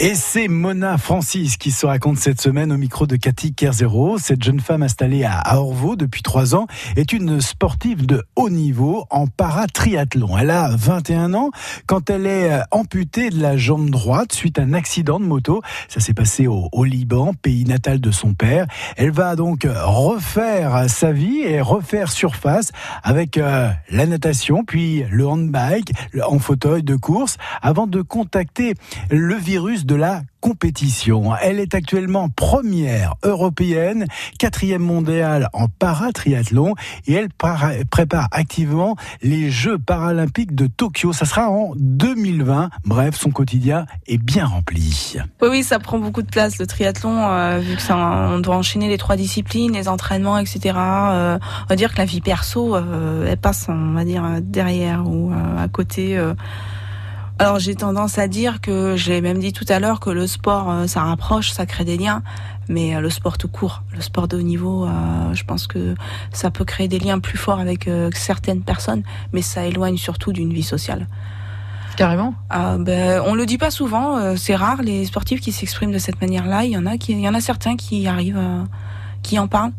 Et c'est Mona Francis qui se raconte cette semaine au micro de Cathy Kerzero. Cette jeune femme installée à Orvaux depuis trois ans est une sportive de haut niveau en paratriathlon. Elle a 21 ans quand elle est euh, amputée de la jambe droite suite à un accident de moto. Ça s'est passé au, Liban, pays natal de son père. Elle va donc refaire sa vie et refaire surface avec euh, la natation, puis le handbike en fauteuil de course avant de contacter le virus de la compétition. Elle est actuellement première européenne, quatrième mondiale en paratriathlon et elle prépare activement les Jeux paralympiques de Tokyo. Ça sera en 2020. Bref, son quotidien est bien rempli. Oui, oui, ça prend beaucoup de place le triathlon, euh, vu que on doit enchaîner les trois disciplines, les entraînements, etc. Euh, on va dire que la vie perso, euh, elle passe, on va dire derrière ou à côté. Alors j'ai tendance à dire que, j'ai même dit tout à l'heure, que le sport, euh, ça rapproche, ça crée des liens, mais euh, le sport tout court, le sport de haut niveau, euh, je pense que ça peut créer des liens plus forts avec certaines personnes, mais ça éloigne surtout d'une vie sociale. Carrément. Ah, ben, on le dit pas souvent, c'est rare les sportifs qui s'expriment de cette manière-là. Il y en a qui, il y en a certains qui arrivent, qui en parlent,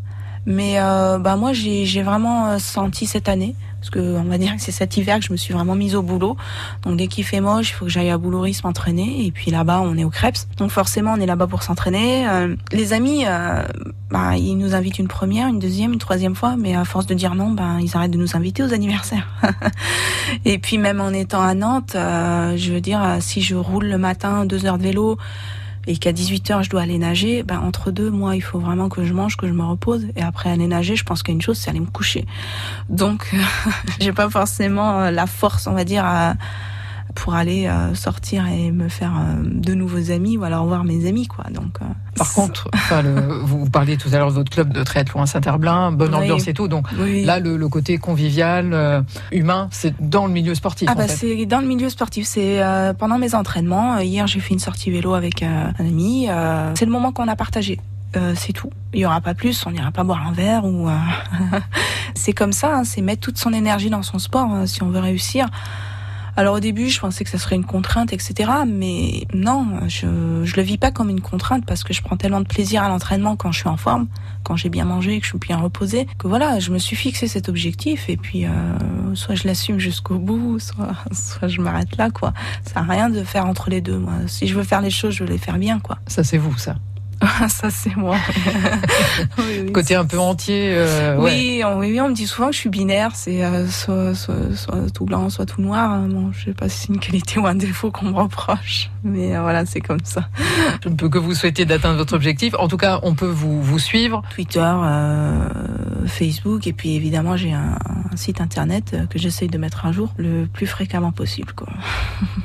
mais bah moi j'ai vraiment senti cette année parce que on va dire que c'est cet hiver que je me suis vraiment mise au boulot. Donc dès qu'il fait moche, il faut que j'aille à Boulouris m'entraîner. Et puis là-bas, on est au Crêpes. Donc forcément, on est là-bas pour s'entraîner. Euh, les amis, euh, bah, ils nous invitent une première, une deuxième, une troisième fois. Mais à force de dire non, bah, ils arrêtent de nous inviter aux anniversaires. et puis même en étant à Nantes, euh, je veux dire, si je roule le matin deux heures de vélo, et qu'à 18h je dois aller nager, ben entre deux, moi, il faut vraiment que je mange, que je me repose. Et après aller nager, je pense qu'il y a une chose, c'est aller me coucher. Donc, j'ai pas forcément euh, la force, on va dire, à pour aller euh, sortir et me faire euh, de nouveaux amis ou alors voir mes amis quoi. Donc euh, par contre, vous parliez tout à l'heure de votre club de triathlon à Saint-Herblain, bonne ambiance et tout. Donc là, le, côté convivial, humain, c'est dans le milieu sportif. Ah bah c'est dans le milieu sportif. C'est pendant mes entraînements. Hier, j'ai fait une sortie vélo avec un ami. c'est le moment qu'on a partagé. c'est tout. Il y aura pas plus. On n'ira pas boire un verre ou. c'est comme ça. Hein, c'est mettre toute son énergie dans son sport hein, si on veut réussir. Alors au début, je pensais que ça serait une contrainte, etc. Mais non, je je le vis pas comme une contrainte parce que je prends tellement de plaisir à l'entraînement quand je suis en forme, quand j'ai bien mangé, que je suis bien reposée, que voilà, je me suis fixé cet objectif et puis euh, soit je l'assume jusqu'au bout, soit soit je m'arrête là, quoi. Ça à rien de faire entre les deux. Moi, si je veux faire les choses, je veux les faire bien, quoi. Ça c'est vous, ça. Ça c'est moi. Côté un peu entier. Euh, oui, on, oui, on me dit souvent que je suis binaire, c'est euh, soit, soit, soit, tout blanc, soit tout noir. Hein. Bon, je sais pas si c'est une qualité ou un défaut qu'on me reproche, mais euh, voilà, c'est comme ça. Je ne peux que vous souhaiter d'atteindre votre objectif. En tout cas, on peut vous, vous suivre. Twitter, Facebook, et puis évidemment, j'ai un, un, site internet que j'essaye de mettre à jour le plus fréquemment possible, quoi.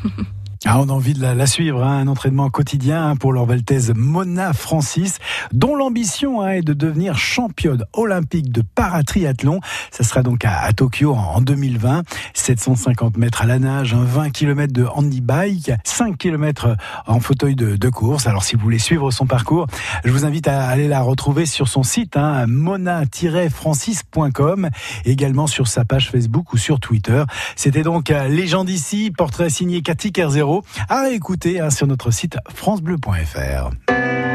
Ah, on a envie de la, suivre, hein, un entraînement quotidien hein, pour l'Orvaltaise Mona Francis, dont l'ambition hein, est de devenir championne olympique de paratriathlon. Ça sera donc à, Tokyo en, 2020. 750 mètres à la nage, 20 km de handy-bike, 5 km en fauteuil de, de, course. Alors si vous voulez suivre son parcours, je vous invite à aller la retrouver sur son site, hein, mona-francis.com, également sur sa page Facebook ou sur Twitter. C'était donc euh, Légende ici, portrait signé Cathy Kerzero à écouter hein, sur notre site francebleu.fr.